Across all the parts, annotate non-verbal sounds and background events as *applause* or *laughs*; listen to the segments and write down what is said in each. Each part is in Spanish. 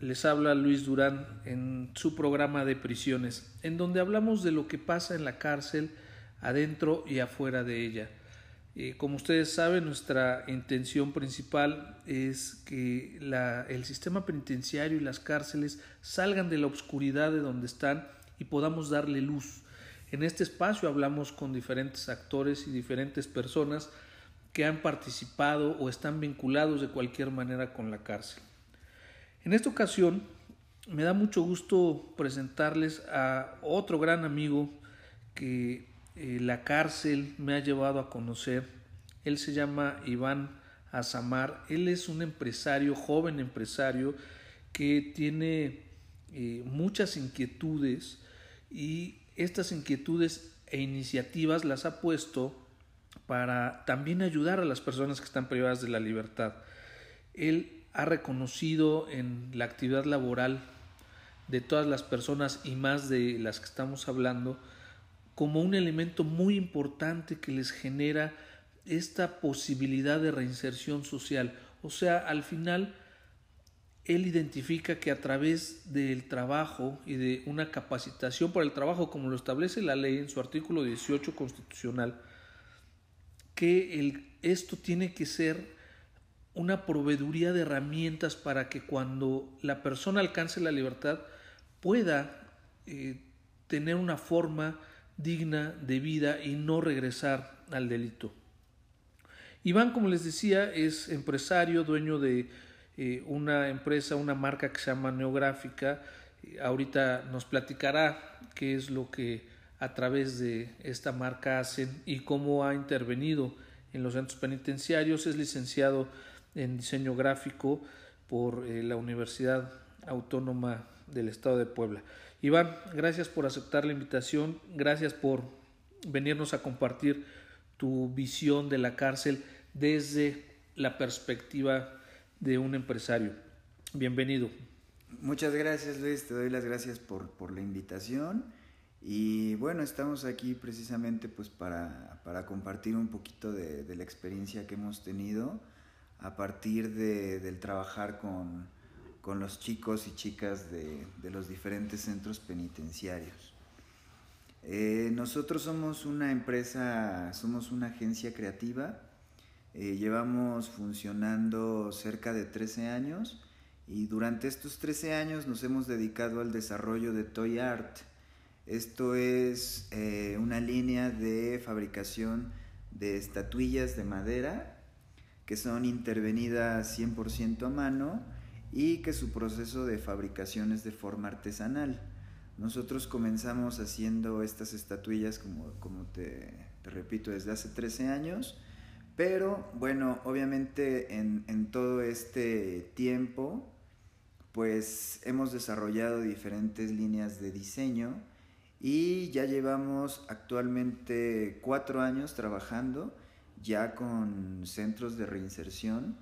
Les habla Luis Durán en su programa de prisiones, en donde hablamos de lo que pasa en la cárcel, adentro y afuera de ella. Eh, como ustedes saben, nuestra intención principal es que el sistema penitenciario y las cárceles salgan de la oscuridad de donde están y podamos darle luz. En este espacio hablamos con diferentes actores y diferentes personas que han participado o están vinculados de cualquier manera con la cárcel. En esta ocasión me da mucho gusto presentarles a otro gran amigo que eh, la cárcel me ha llevado a conocer. Él se llama Iván Azamar. Él es un empresario, joven empresario, que tiene eh, muchas inquietudes y estas inquietudes e iniciativas las ha puesto para también ayudar a las personas que están privadas de la libertad. Él ha reconocido en la actividad laboral de todas las personas y más de las que estamos hablando como un elemento muy importante que les genera esta posibilidad de reinserción social. O sea, al final, él identifica que a través del trabajo y de una capacitación por el trabajo, como lo establece la ley en su artículo 18 constitucional, que el, esto tiene que ser una proveeduría de herramientas para que cuando la persona alcance la libertad pueda eh, tener una forma digna de vida y no regresar al delito. Iván, como les decía, es empresario, dueño de eh, una empresa, una marca que se llama Neográfica. ahorita nos platicará qué es lo que a través de esta marca hacen y cómo ha intervenido en los centros penitenciarios. Es licenciado en diseño gráfico por eh, la Universidad Autónoma del Estado de Puebla. Iván, gracias por aceptar la invitación, gracias por venirnos a compartir tu visión de la cárcel desde la perspectiva de un empresario. Bienvenido. Muchas gracias Luis, te doy las gracias por, por la invitación y bueno, estamos aquí precisamente pues para, para compartir un poquito de, de la experiencia que hemos tenido a partir de, del trabajar con, con, los chicos y chicas de, de los diferentes centros penitenciarios. Eh, nosotros somos una empresa, somos una agencia creativa, eh, llevamos funcionando cerca de 13 años y durante estos 13 años nos hemos dedicado al desarrollo de Toy Art. Esto es eh, una línea de fabricación de estatuillas de madera que son intervenidas 100% a mano y que su proceso de fabricación es de forma artesanal. Nosotros comenzamos haciendo estas estatuillas, como, como te, repito, desde hace 13 años, pero bueno, obviamente en, en todo este tiempo, pues hemos desarrollado diferentes líneas de diseño y ya llevamos actualmente cuatro años trabajando ya con centros de reinserción,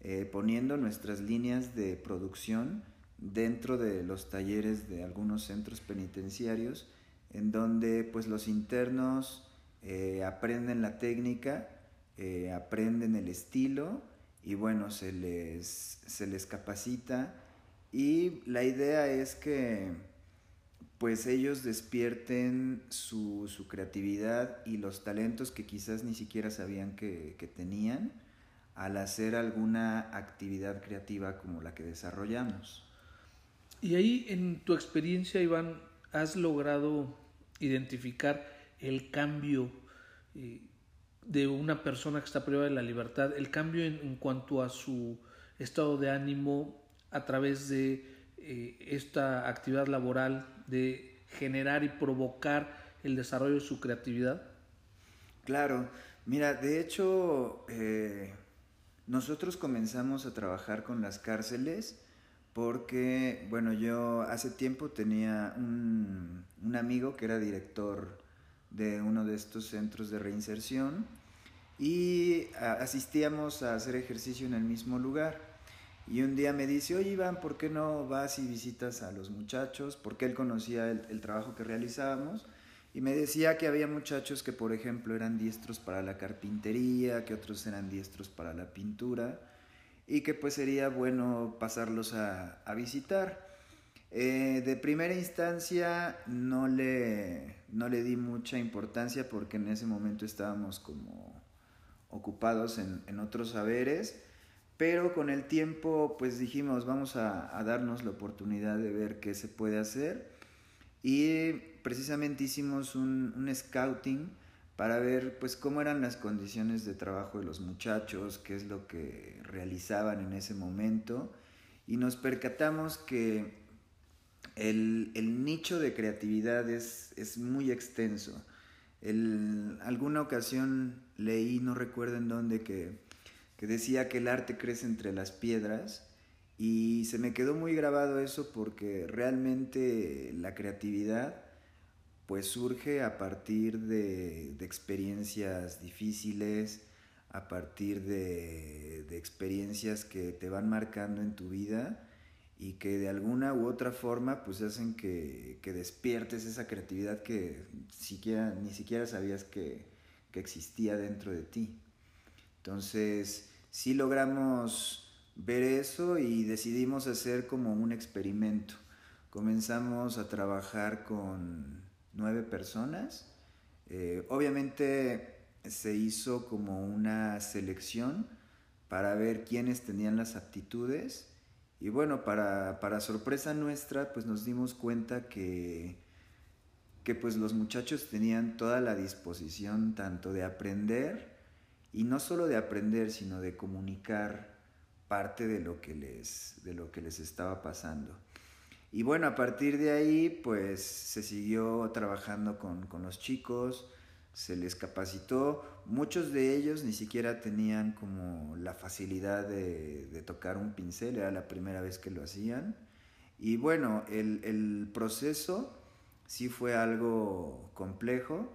eh, poniendo nuestras líneas de producción dentro de los talleres de algunos centros penitenciarios, en donde pues los internos eh, aprenden la técnica, eh, aprenden el estilo y bueno, se les, se les capacita. Y la idea es que pues ellos despierten su, su, creatividad y los talentos que quizás ni siquiera sabían que, tenían al hacer alguna actividad creativa como la que desarrollamos. Y ahí en tu experiencia, Iván, has logrado identificar el cambio eh, de una persona que está privada de la libertad, el cambio en, en cuanto a su estado de ánimo a través de eh, esta actividad laboral de generar y provocar el desarrollo de su creatividad? Claro, mira, de hecho, eh, nosotros comenzamos a trabajar con las cárceles porque, bueno, yo hace tiempo tenía un, un amigo que era director de uno de estos centros de reinserción y asistíamos a hacer ejercicio en el mismo lugar. Y un día me dice, oye Iván, ¿por qué no vas y visitas a los muchachos? Porque él conocía el, trabajo que realizábamos. Y me decía que había muchachos que, por ejemplo, eran diestros para la carpintería, que otros eran diestros para la pintura, y que pues sería bueno pasarlos a, a visitar. Eh, de primera instancia no le, no le di mucha importancia porque en ese momento estábamos como ocupados en, en otros saberes, pero con el tiempo pues dijimos vamos a, a, darnos la oportunidad de ver qué se puede hacer y precisamente hicimos un, un scouting para ver pues cómo eran las condiciones de trabajo de los muchachos, qué es lo que realizaban en ese momento y nos percatamos que el, el nicho de creatividad es, es muy extenso. En alguna ocasión leí, no recuerdo en dónde, que, decía que el arte crece entre las piedras y se me quedó muy grabado eso porque realmente la creatividad pues surge a partir de, experiencias difíciles, a partir de, de experiencias que te van marcando en tu vida y que de alguna u otra forma pues hacen que, que despiertes esa creatividad que siquiera, ni siquiera sabías que, que, existía dentro de ti. Entonces, sí logramos ver eso y decidimos hacer como un experimento. Comenzamos a trabajar con nueve personas. Eh, obviamente se hizo como una selección para ver quiénes tenían las aptitudes y bueno, para, para, sorpresa nuestra, pues nos dimos cuenta que, que pues los muchachos tenían toda la disposición tanto de aprender, y no solo de aprender, sino de comunicar parte de lo que les, de lo que les estaba pasando. Y bueno, a partir de ahí, pues se siguió trabajando con, con los chicos, se les capacitó. Muchos de ellos ni siquiera tenían como la facilidad de, tocar un pincel, era la primera vez que lo hacían. Y bueno, el, el, proceso sí fue algo complejo,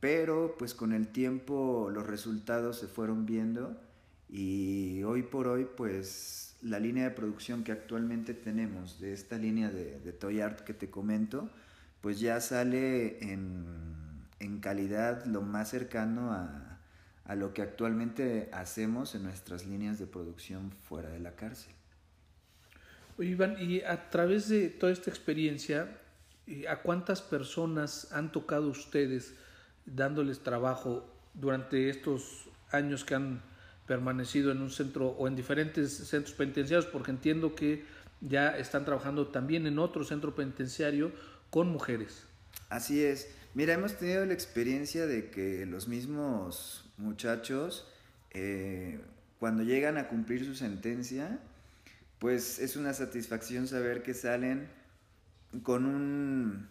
pero pues con el tiempo los resultados se fueron viendo y hoy por hoy pues la línea de producción que actualmente tenemos de esta línea de, de Toy Art que te comento, pues ya sale en en calidad lo más cercano a, a lo que actualmente hacemos en nuestras líneas de producción fuera de la cárcel. Oye, Iván, y a través de toda esta experiencia, ¿a cuántas personas han tocado ustedes dándoles trabajo durante estos años que han permanecido en un centro o en diferentes centros penitenciarios? Porque entiendo que ya están trabajando también en otro centro penitenciario con mujeres. Así es. Mira, hemos tenido la experiencia de que los mismos muchachos, eh, cuando llegan a cumplir su sentencia, pues es una satisfacción saber que salen con un,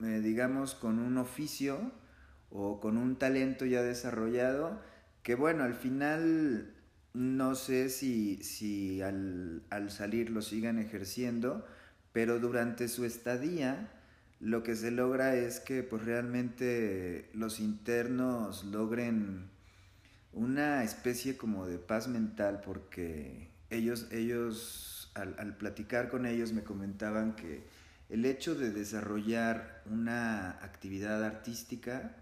eh, digamos, con un oficio o con un talento ya desarrollado, que bueno, al final no sé si, si al, al salir lo sigan ejerciendo, pero durante su estadía, lo que se logra es que pues realmente los internos logren una especie como de paz mental porque ellos, ellos al, al, platicar con ellos me comentaban que el hecho de desarrollar una actividad artística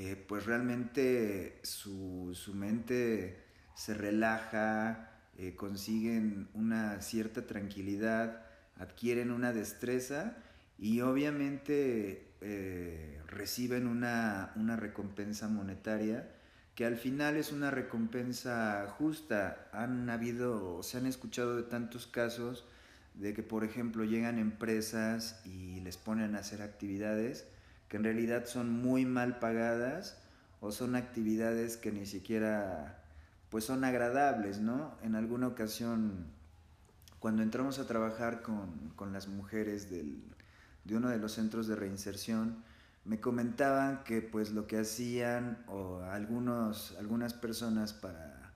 eh, pues realmente su, su, mente se relaja, eh, consiguen una cierta tranquilidad, adquieren una destreza y obviamente eh, reciben una, una, recompensa monetaria que al final es una recompensa justa. Han habido, se han escuchado de tantos casos de que, por ejemplo, llegan empresas y les ponen a hacer actividades que en realidad son muy mal pagadas o son actividades que ni siquiera pues son agradables, ¿no? En alguna ocasión, cuando entramos a trabajar con, con las mujeres del, de uno de los centros de reinserción, me comentaban que pues lo que hacían o algunos, algunas personas para,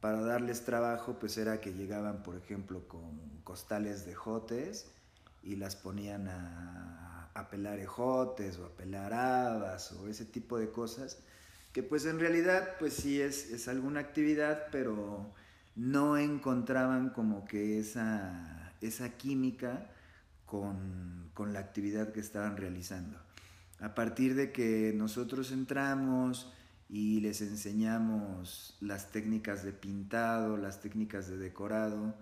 para darles trabajo, pues era que llegaban, por ejemplo, con costales de jotes y las ponían a, a pelar ejotes o a pelar habas o ese tipo de cosas, que pues en realidad pues sí es, es alguna actividad, pero no encontraban como que esa, esa química con, con la actividad que estaban realizando. A partir de que nosotros entramos, y les enseñamos las técnicas de pintado, las técnicas de decorado,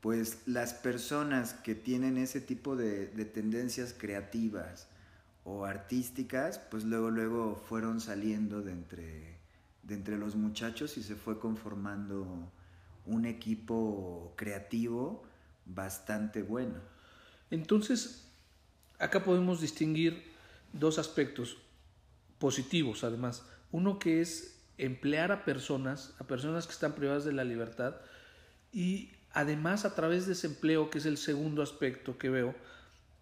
pues las personas que tienen ese tipo de, tendencias creativas o artísticas, pues luego, luego fueron saliendo de entre, de entre los muchachos y se fue conformando un equipo creativo bastante bueno. Entonces, acá podemos distinguir dos aspectos positivos, además uno que es emplear a personas, a personas que están privadas de la libertad y además a través de ese empleo, que es el segundo aspecto que veo,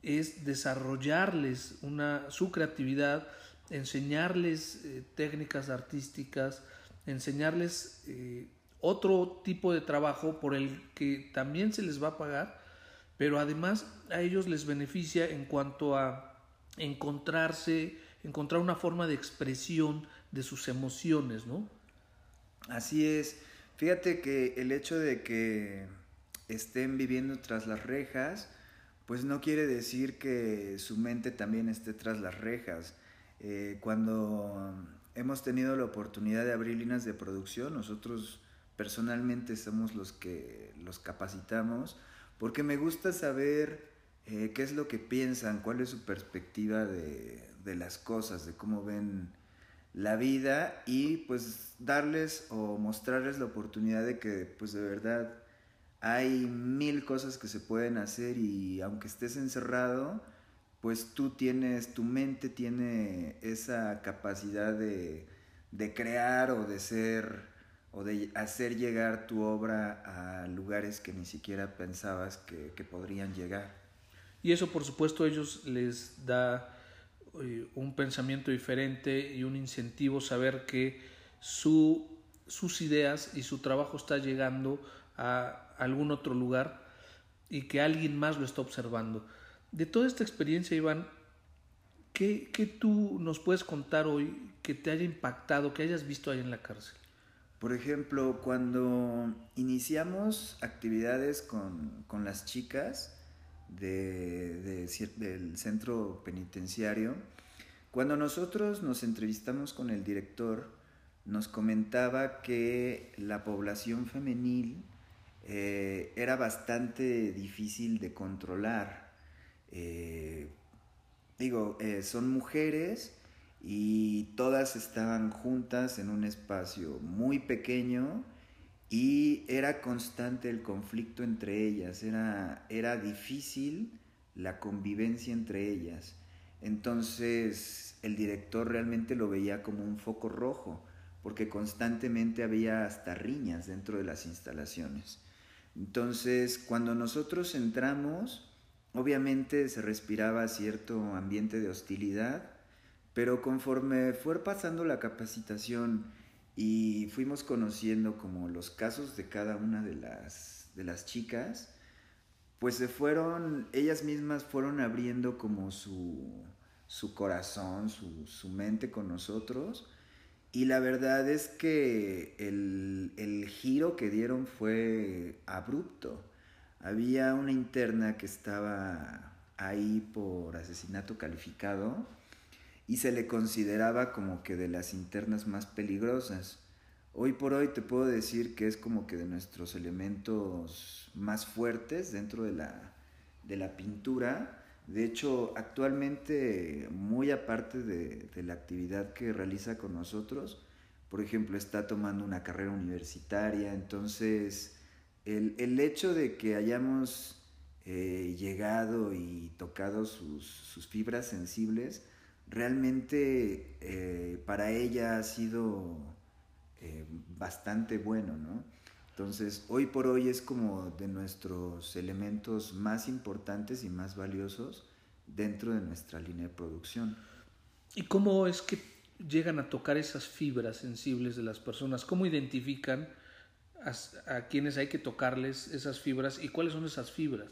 es desarrollarles una, su creatividad, enseñarles eh, técnicas artísticas, enseñarles eh, otro tipo de trabajo por el que también se les va a pagar, pero además a ellos les beneficia en cuanto a encontrarse, encontrar una forma de expresión de sus emociones, ¿no? Así es. Fíjate que el hecho de que estén viviendo tras las rejas, pues no quiere decir que su mente también esté tras las rejas. Eh, cuando hemos tenido la oportunidad de abrir líneas de producción, nosotros personalmente somos los que los capacitamos, porque me gusta saber eh, qué es lo que piensan, cuál es su perspectiva de, de las cosas, de cómo ven la vida y pues darles o mostrarles la oportunidad de que pues de verdad hay mil cosas que se pueden hacer y aunque estés encerrado, pues tú tienes, tu mente tiene esa capacidad de, crear o de ser o de hacer llegar tu obra a lugares que ni siquiera pensabas que, que podrían llegar. Y eso por supuesto a ellos les da eh, un pensamiento diferente y un incentivo saber que su, sus ideas y su trabajo está llegando a algún otro lugar y que alguien más lo está observando. De toda esta experiencia, Iván, ¿qué, qué tú nos puedes contar hoy que te haya impactado, que hayas visto ahí en la cárcel? Por ejemplo, cuando iniciamos actividades con, con las chicas, de, del centro penitenciario, cuando nosotros nos entrevistamos con el director, nos comentaba que la población femenil eh, era bastante difícil de controlar. Eh, digo, eh, son mujeres y todas estaban juntas en un espacio muy pequeño y era constante el conflicto entre ellas, era, era difícil la convivencia entre ellas. Entonces el director realmente lo veía como un foco rojo, porque constantemente había hasta riñas dentro de las instalaciones. Entonces cuando nosotros entramos, obviamente se respiraba cierto ambiente de hostilidad, pero conforme fue pasando la capacitación, y fuimos conociendo como los casos de cada una de las, de las chicas, pues se fueron, ellas mismas fueron abriendo como su, su corazón, su, su, mente con nosotros. Y la verdad es que el, el giro que dieron fue abrupto. Había una interna que estaba ahí por asesinato calificado y se le consideraba como que de las internas más peligrosas. Hoy por hoy te puedo decir que es como que de nuestros elementos más fuertes dentro de la, de la pintura. De hecho, actualmente, muy aparte de, la actividad que realiza con nosotros, por ejemplo, está tomando una carrera universitaria. Entonces, el, el hecho de que hayamos eh, llegado y tocado sus, sus fibras sensibles, realmente eh, para ella ha sido eh, bastante bueno, ¿no? Entonces, hoy por hoy es como de nuestros elementos más importantes y más valiosos dentro de nuestra línea de producción. ¿Y cómo es que llegan a tocar esas fibras sensibles de las personas? ¿Cómo identifican a, quienes hay que tocarles esas fibras y cuáles son esas fibras.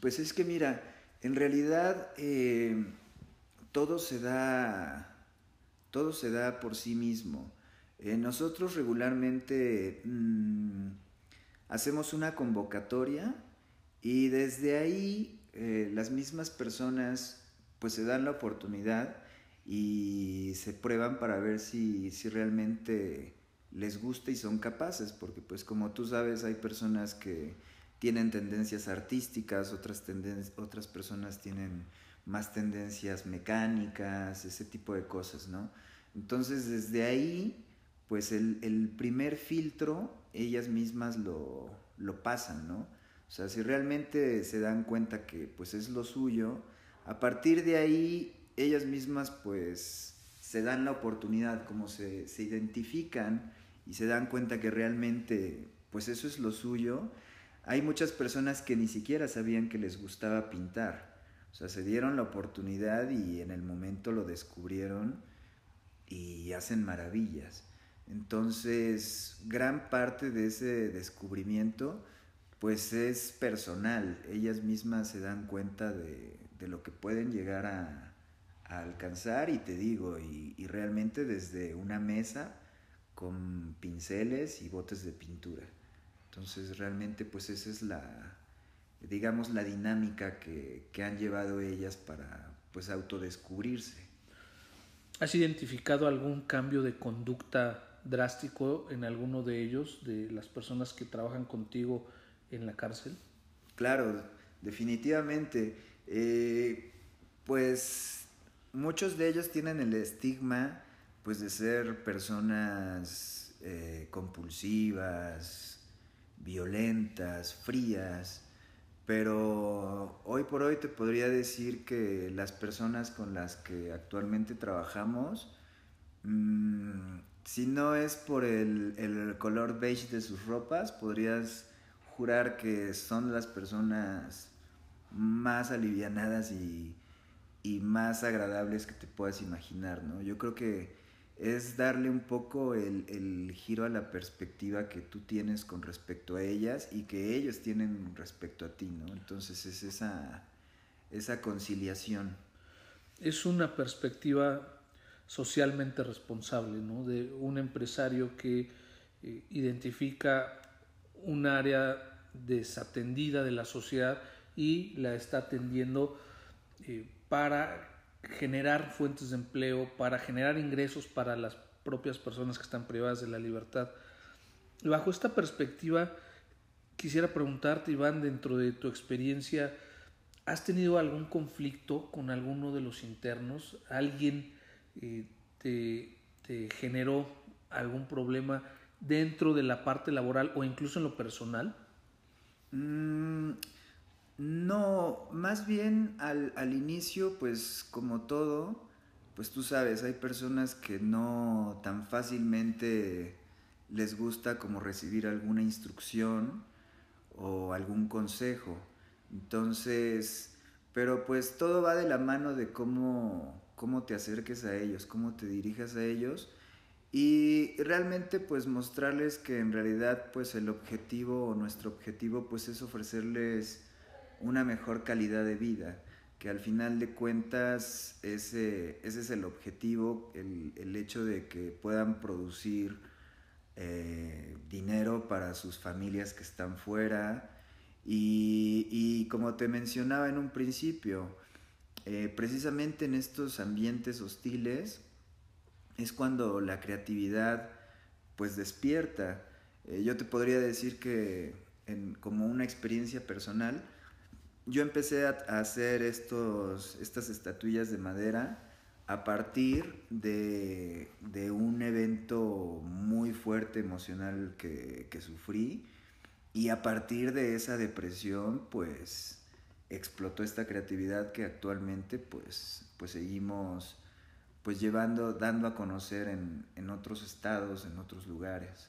Pues es que mira, en realidad eh, todo se da, todo se da por sí mismo. Eh, nosotros regularmente mm, hacemos una convocatoria y desde ahí eh, las mismas personas pues se dan la oportunidad y se prueban para ver si, si realmente les gusta y son capaces, porque pues como tú sabes hay personas que tienen tendencias artísticas, otras, otras personas tienen más tendencias mecánicas, ese tipo de cosas, ¿no? Entonces desde ahí, pues el, primer filtro, ellas mismas lo, lo, pasan, ¿no? O sea, si realmente se dan cuenta que pues es lo suyo, a partir de ahí ellas mismas pues se dan la oportunidad, como se, se identifican y se dan cuenta que realmente pues eso es lo suyo, hay muchas personas que ni siquiera sabían que les gustaba pintar. O sea, se dieron la oportunidad y en el momento lo descubrieron y hacen maravillas. Entonces, gran parte de ese descubrimiento pues es personal. Ellas mismas se dan cuenta de, lo que pueden llegar a, alcanzar y te digo, y, y realmente desde una mesa con pinceles y botes de pintura. Entonces realmente pues esa es la, digamos, la dinámica que, han llevado ellas para pues autodescubrirse. ¿Has identificado algún cambio de conducta drástico en alguno de ellos, de las personas que trabajan contigo en la cárcel? Claro, definitivamente. Eh, pues muchos de ellos tienen el estigma pues de ser personas eh, compulsivas, violentas, frías, pero hoy por hoy te podría decir que las personas con las que actualmente trabajamos, mm, si no es por el, color beige de sus ropas, podrías jurar que son las personas más alivianadas y, más agradables que te puedas imaginar, ¿no? Yo creo que es darle un poco el, giro a la perspectiva que tú tienes con respecto a ellas y que ellos tienen respecto a ti, ¿no? Entonces es esa, esa conciliación. Es una perspectiva socialmente responsable, ¿no? De un empresario que eh, identifica un área desatendida de la sociedad y la está atendiendo eh, para generar fuentes de empleo, para generar ingresos para las propias personas que están privadas de la libertad. bajo esta perspectiva, quisiera preguntarte, Iván, dentro de tu experiencia, ¿has tenido algún conflicto con alguno de los internos? ¿Alguien eh, te, generó algún problema dentro de la parte laboral o incluso en lo personal? Mm, no, más bien al, al, inicio, pues como todo, pues tú sabes, hay personas que no tan fácilmente les gusta como recibir alguna instrucción o algún consejo. Entonces, pero pues todo va de la mano de cómo, cómo te acerques a ellos, cómo te dirijas a ellos y realmente pues mostrarles que en realidad pues el objetivo o nuestro objetivo pues es ofrecerles una mejor calidad de vida, que al final de cuentas ese, ese es el objetivo, el, hecho de que puedan producir eh, dinero para sus familias que están fuera. Y, como te mencionaba en un principio, eh, precisamente en estos ambientes hostiles es cuando la creatividad pues despierta. Eh, yo te podría decir que como una experiencia personal, yo empecé a, hacer estos, estas estatuillas de madera a partir de, un evento muy fuerte emocional que, sufrí y a partir de esa depresión pues explotó esta creatividad que actualmente pues, pues seguimos pues llevando, dando a conocer en, en otros estados, en otros lugares.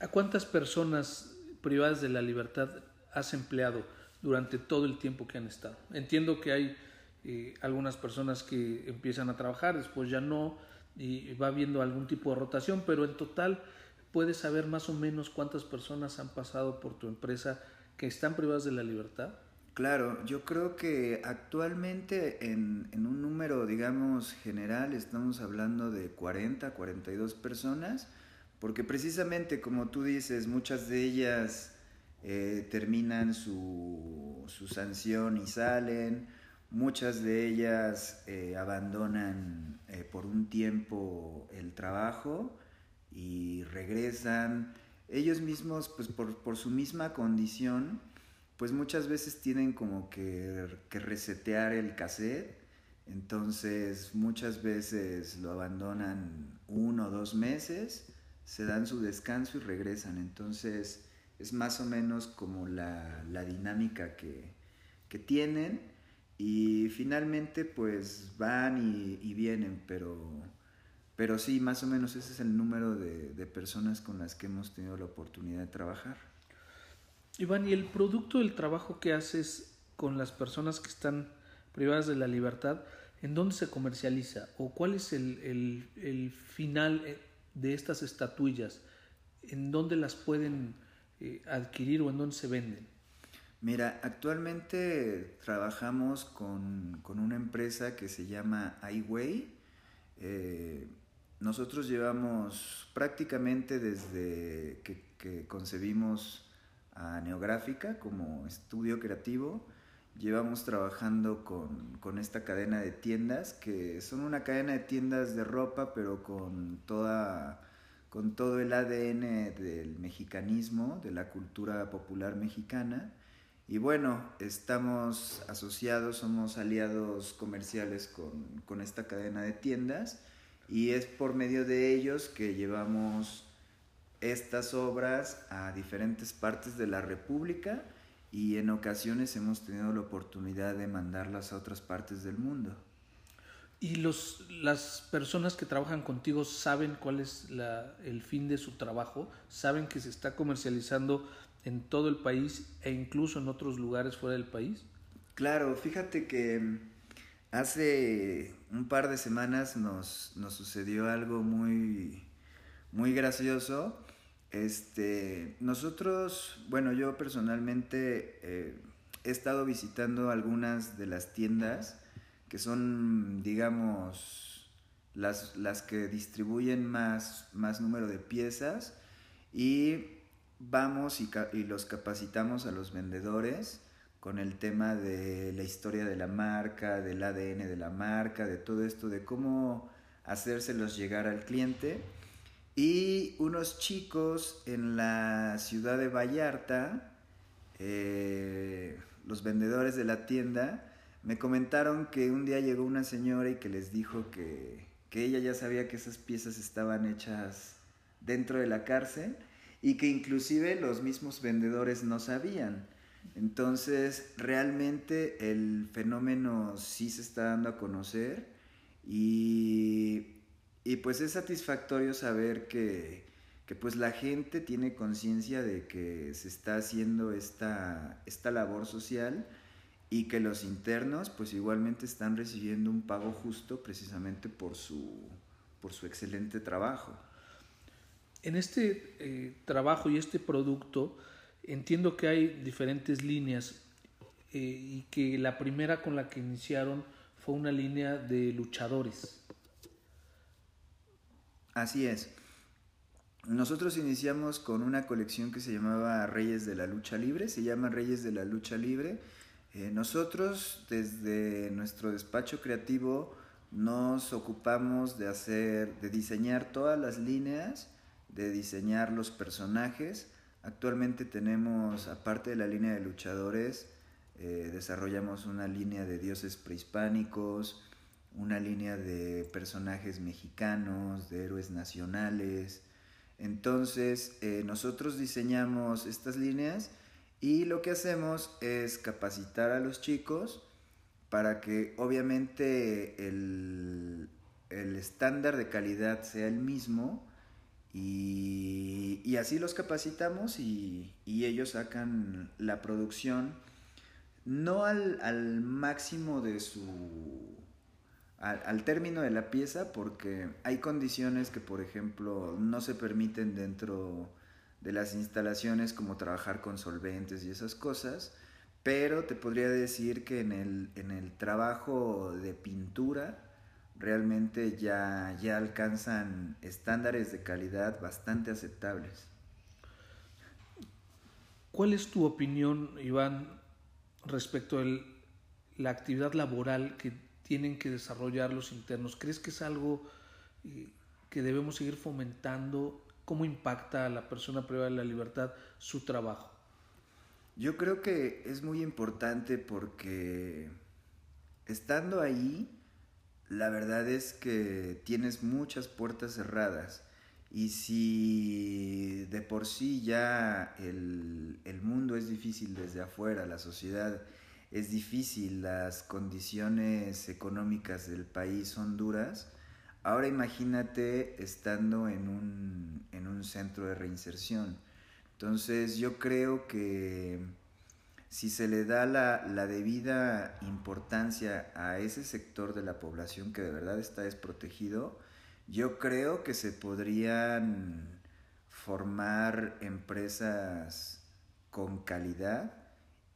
¿A cuántas personas privadas de la libertad has empleado? durante todo el tiempo que han estado. Entiendo que hay eh, algunas personas que empiezan a trabajar, después ya no, y va habiendo algún tipo de rotación, pero en total, puedes saber más o menos cuántas personas han pasado por tu empresa que están privadas de la libertad? Claro, yo creo que actualmente en, un número, digamos, general, estamos hablando de 40, 42 personas, porque precisamente como tú dices, muchas de ellas eh, terminan su, sanción y salen, muchas de ellas eh, abandonan eh, por un tiempo el trabajo y regresan. Ellos mismos, pues por su misma condición, pues muchas veces tienen como que, que, resetear el cassette, entonces muchas veces lo abandonan uno o dos meses, se dan su descanso y regresan, entonces es más o menos como la, la dinámica que, que, tienen y finalmente pues van y, y, vienen, pero, pero sí, más o menos ese es el número de, de personas con las que hemos tenido la oportunidad de trabajar. Iván, ¿y el producto del trabajo que haces con las personas que están privadas de la libertad, en dónde se comercializa? ¿O cuál es el, el, el final eh, de estas estatuillas? ¿En dónde las pueden eh, adquirir o en dónde se venden? Mira, actualmente trabajamos con, con una empresa que se llama iWay. Eh, nosotros llevamos prácticamente desde que, que concebimos a Neográfica como estudio creativo. Llevamos trabajando con, con, esta cadena de tiendas, que son una cadena de tiendas de ropa, pero con, toda, con todo el ADN del mexicanismo, de la cultura popular mexicana. Y bueno, estamos asociados, somos aliados comerciales con, con esta cadena de tiendas y es por medio de ellos que llevamos estas obras a diferentes partes de la República y en ocasiones hemos tenido la oportunidad de mandarlas a otras partes del mundo. ¿Y los, las personas que trabajan contigo saben cuál es la, el fin de su trabajo? ¿Saben que se está comercializando en todo el país e incluso en otros lugares fuera del país? Claro, fíjate que hace un par de semanas nos, nos sucedió algo muy, muy gracioso este, nosotros, bueno, yo personalmente eh, he estado visitando algunas de las tiendas que son, digamos, las, las que distribuyen más, más número de piezas y vamos y, y los capacitamos a los vendedores con el tema de la historia de la marca, del ADN de la marca, de todo esto, de cómo hacérselos llegar al cliente y unos chicos en la ciudad de Vallarta, eh, los vendedores de la tienda, me comentaron que un día llegó una señora y que les dijo que, que ella ya sabía que esas piezas estaban hechas dentro de la cárcel y que inclusive los mismos vendedores no sabían. Entonces, realmente el fenómeno sí se está dando a conocer y y pues es satisfactorio saber que, que pues la gente tiene conciencia de que se está haciendo esta, esta labor social y que los internos pues igualmente están recibiendo un pago justo precisamente por su, por su excelente trabajo. En este eh, trabajo y este producto entiendo que hay diferentes líneas eh, y que la primera con la que iniciaron fue una línea de luchadores. Así es. Nosotros iniciamos con una colección que se llamaba Reyes de la Lucha Libre, se llama Reyes de la Lucha Libre. Eh, nosotros desde nuestro despacho creativo nos ocupamos de hacer, de diseñar todas las líneas, de diseñar los personajes. Actualmente tenemos, aparte de la línea de luchadores, eh, desarrollamos una línea de dioses prehispánicos, una línea de personajes mexicanos, de héroes nacionales. Entonces, eh, nosotros diseñamos estas líneas y lo que hacemos es capacitar a los chicos para que obviamente el, estándar de calidad sea el mismo y, así los capacitamos y, ellos sacan la producción no al máximo de su al, término de la pieza porque hay condiciones que, por ejemplo, no se permiten dentro de las instalaciones como trabajar con solventes y esas cosas, pero te podría decir que en el, en el trabajo de pintura realmente ya, ya alcanzan estándares de calidad bastante aceptables. ¿Cuál es tu opinión, Iván, respecto a la actividad laboral que tienen que desarrollar los internos? ¿Crees que es algo eh, que debemos seguir fomentando? ¿Cómo impacta a la persona privada de la libertad su trabajo? Yo creo que es muy importante porque estando ahí, la verdad es que tienes muchas puertas cerradas. Y si de por sí ya el, el, mundo es difícil desde afuera, la sociedad es difícil, las condiciones económicas del país son duras, ahora imagínate estando en un, en un centro de reinserción. Entonces yo creo que si se le da la, la, debida importancia a ese sector de la población que de verdad está desprotegido, yo creo que se podrían formar empresas con calidad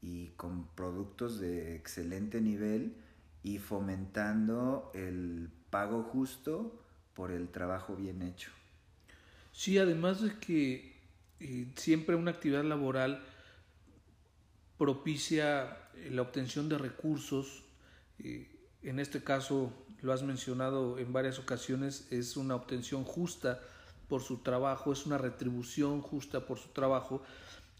y con productos de excelente nivel y fomentando el pago justo por el trabajo bien hecho. Sí, además de que eh, siempre una actividad laboral propicia eh, la obtención de recursos. Eh, en este caso, lo has mencionado en varias ocasiones, es una obtención justa por su trabajo, es una retribución justa por su trabajo,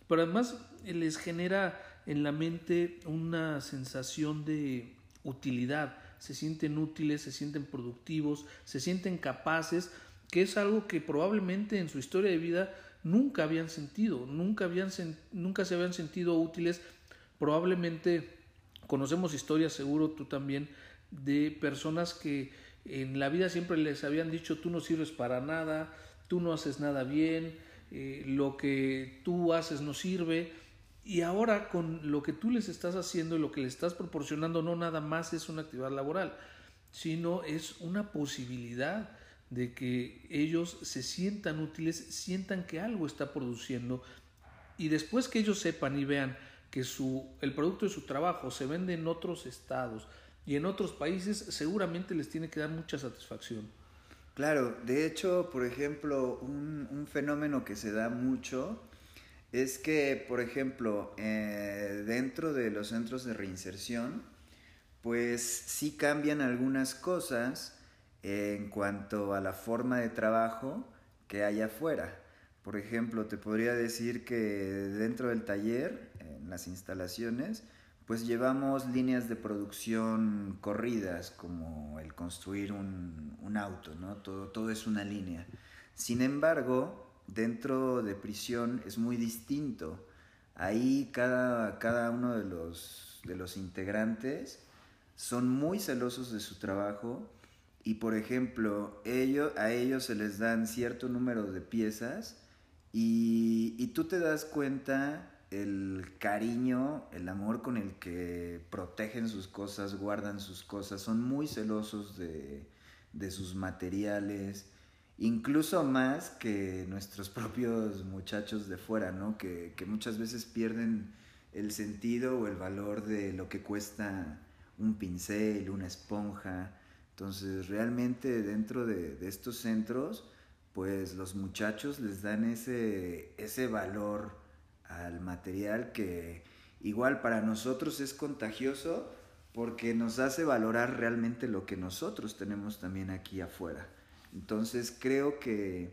pero además les genera en la mente una sensación de utilidad, se sienten útiles, se sienten productivos, se sienten capaces, que es algo que probablemente en su historia de vida nunca habían sentido, nunca, habían, nunca se habían sentido útiles. Probablemente conocemos historias, seguro tú también, de personas que en la vida siempre les habían dicho tú no sirves para nada, tú no haces nada bien, eh, lo que tú haces no sirve. Y ahora con lo que tú les estás haciendo y lo que les estás proporcionando no nada más es una actividad laboral, sino es una posibilidad de que ellos se sientan útiles, sientan que algo está produciendo y después que ellos sepan y vean que su, el producto de su trabajo se vende en otros estados y en otros países, seguramente les tiene que dar mucha satisfacción. Claro, de hecho, por ejemplo, un, un fenómeno que se da mucho es que, por ejemplo, eh, dentro de los centros de reinserción, pues sí cambian algunas cosas en cuanto a la forma de trabajo que hay afuera. Por ejemplo, te podría decir que dentro del taller, en las instalaciones, pues llevamos líneas de producción corridas, como el construir un, un auto, ¿no? Todo, todo es una línea. Sin embargo, dentro de prisión es muy distinto. Ahí cada, cada uno de los, de los integrantes son muy celosos de su trabajo y por ejemplo, ellos, a ellos se les dan cierto número de piezas y, y, tú te das cuenta el cariño, el amor con el que protegen sus cosas, guardan sus cosas, son muy celosos de, de sus materiales, incluso más que nuestros *laughs* propios muchachos de fuera, ¿no? Que, muchas veces pierden el sentido o el valor de lo que cuesta un pincel, una esponja, entonces, realmente dentro de, estos centros, pues los muchachos les dan ese, ese valor al material que igual para nosotros es contagioso porque nos hace valorar realmente lo que nosotros tenemos también aquí afuera. Entonces creo que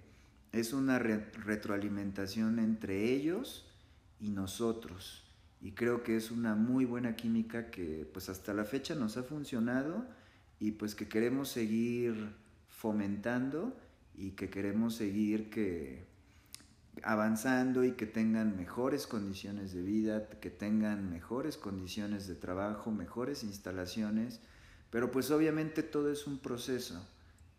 es una retroalimentación entre ellos y nosotros. Y creo que es una muy buena química que pues hasta la fecha nos ha funcionado y pues que queremos seguir fomentando y que queremos seguir que avanzando y que tengan mejores condiciones de vida, que tengan mejores condiciones de trabajo, mejores instalaciones, pero pues obviamente todo es un proceso.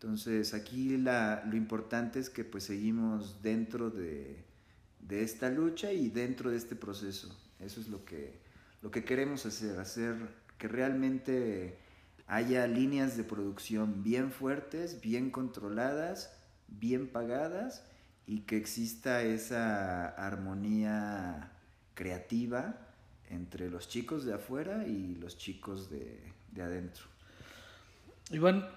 Entonces aquí la, lo importante es que pues seguimos dentro de, de esta lucha y dentro de este proceso. Eso es lo que, lo que queremos hacer, hacer que realmente haya líneas de producción bien fuertes, bien controladas, bien pagadas y que exista esa armonía creativa entre los chicos de afuera y los chicos de, de adentro. Iván,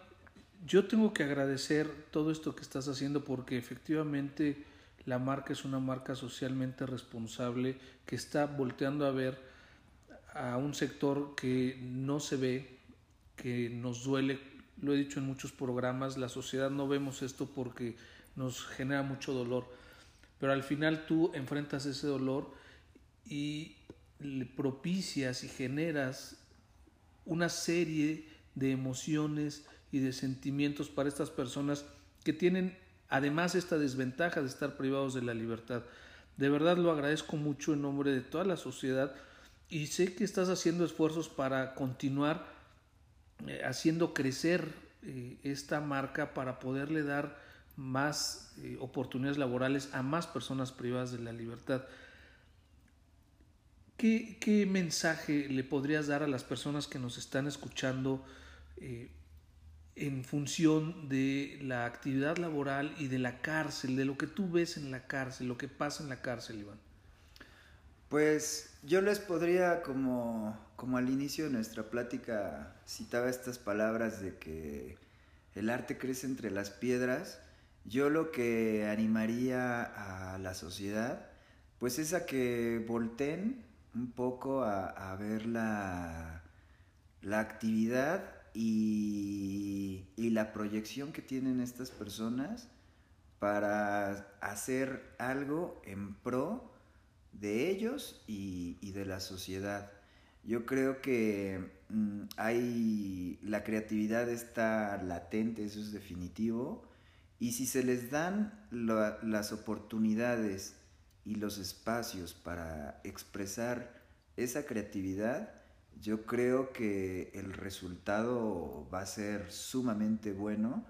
yo tengo que agradecer todo esto que estás haciendo porque efectivamente la marca es una marca socialmente responsable que está volteando a ver a un sector que no se ve, que nos duele. Lo he dicho en muchos programas, la sociedad no vemos esto porque nos genera mucho dolor, pero al final tú enfrentas ese dolor y le propicias y generas una serie de emociones y de sentimientos para estas personas que tienen además esta desventaja de estar privados de la libertad. De verdad lo agradezco mucho en nombre de toda la sociedad y sé que estás haciendo esfuerzos para continuar eh, haciendo crecer eh, esta marca para poderle dar más eh, oportunidades laborales a más personas privadas de la libertad. ¿Qué, ¿Qué, mensaje le podrías dar a las personas que nos están escuchando en función de la actividad laboral y de la cárcel, de lo que tú ves en la cárcel, lo que pasa en la cárcel, Iván? Pues yo les podría, como, como al inicio de nuestra plática, citaba estas palabras de que el arte crece entre las piedras, yo lo que animaría a la sociedad, pues es a que volteen un poco a, ver la, la actividad y, la proyección que tienen estas personas para hacer algo en pro de ellos y, de la sociedad. Yo creo que mm, hay la creatividad está latente, eso es definitivo, y si se les dan las oportunidades y los espacios para expresar esa creatividad, yo creo que el resultado va a ser sumamente bueno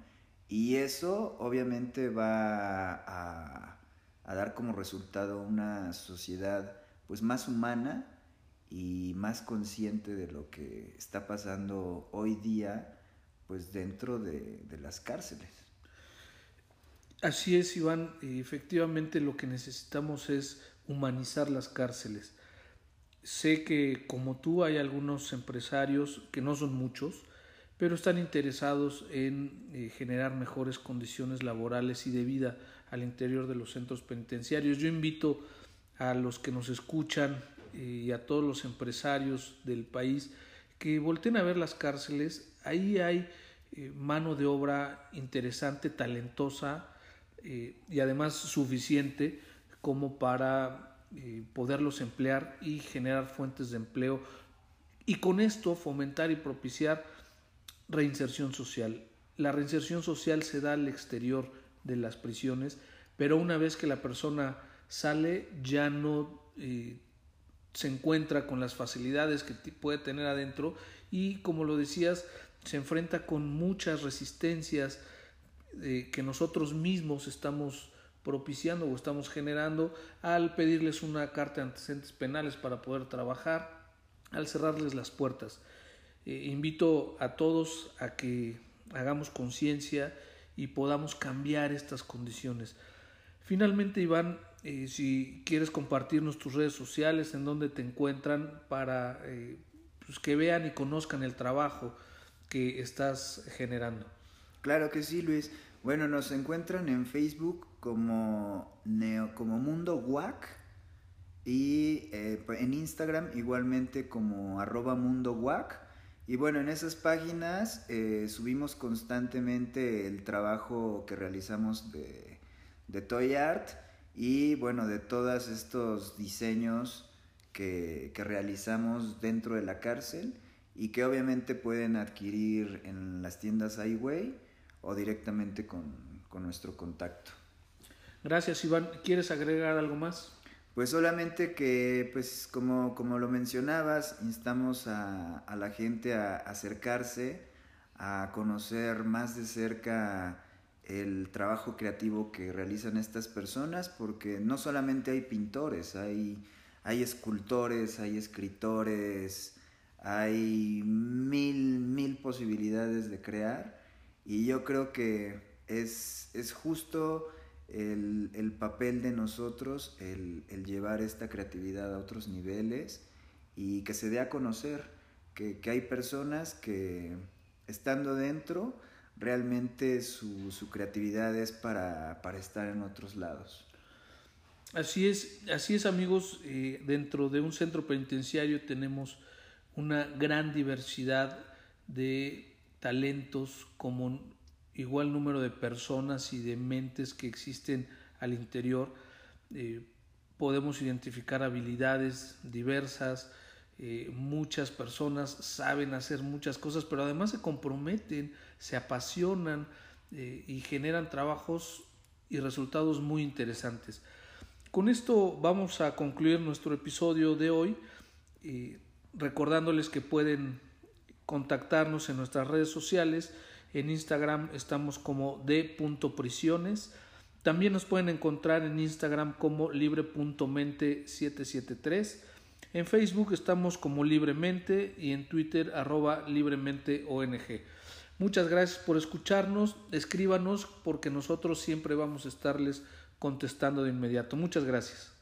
y eso obviamente va a, dar como resultado una sociedad pues más humana y más consciente de lo que está pasando hoy día pues dentro de, de las cárceles. Así es, Iván. Efectivamente lo que necesitamos es humanizar las cárceles. Sé que como tú hay algunos empresarios, que no son muchos, pero están interesados en eh, generar mejores condiciones laborales y de vida al interior de los centros penitenciarios. Yo invito a los que nos escuchan eh, y a todos los empresarios del país que volten a ver las cárceles. Ahí hay eh, mano de obra interesante, talentosa y además suficiente como para poderlos emplear y generar fuentes de empleo y con esto fomentar y propiciar reinserción social. La reinserción social se da al exterior de las prisiones, pero una vez que la persona sale ya no eh, se encuentra con las facilidades que puede tener adentro y como lo decías, se enfrenta con muchas resistencias eh, que nosotros mismos estamos propiciando o estamos generando al pedirles una carta de antecedentes penales para poder trabajar, al cerrarles las puertas. Eh, invito a todos a que hagamos conciencia y podamos cambiar estas condiciones. Finalmente, Iván, eh, si quieres compartirnos tus redes sociales, en donde te encuentran para eh, pues, que vean y conozcan el trabajo que estás generando. Claro que sí, Luis. Bueno, nos encuentran en Facebook como, Neo, como Mundo Wack y eh, en Instagram igualmente como arroba Mundo Wack. Y bueno, en esas páginas eh, subimos constantemente el trabajo que realizamos de, de Toy Art y bueno, de todos estos diseños que, que realizamos dentro de la cárcel y que obviamente pueden adquirir en las tiendas Highway o directamente con, con nuestro contacto. Gracias, Iván. ¿Quieres agregar algo más? Pues solamente que, pues como, como lo mencionabas, instamos a, la gente a acercarse, a conocer más de cerca el trabajo creativo que realizan estas personas, porque no solamente hay pintores, hay, hay escultores, hay escritores, hay mil, mil posibilidades de crear y yo creo que es, es justo el, el, papel de nosotros el, el, llevar esta creatividad a otros niveles y que se dé a conocer que, que hay personas que estando dentro realmente su, su creatividad es para, para, estar en otros lados. Así es, así es amigos, eh, dentro de un centro penitenciario tenemos una gran diversidad de talentos como igual número de personas y de mentes que existen al interior. Eh, podemos identificar habilidades diversas, eh, muchas personas saben hacer muchas cosas, pero además se comprometen, se apasionan eh, y generan trabajos y resultados muy interesantes. Con esto vamos a concluir nuestro episodio de hoy, recordándoles que pueden contactarnos en nuestras redes sociales. En Instagram estamos como de.prisiones. También nos pueden encontrar en Instagram como libre.mente773. En Facebook estamos como libremente y en Twitter arroba libremente ONG. Muchas gracias por escucharnos, escríbanos porque nosotros siempre vamos a estarles contestando de inmediato. Muchas gracias.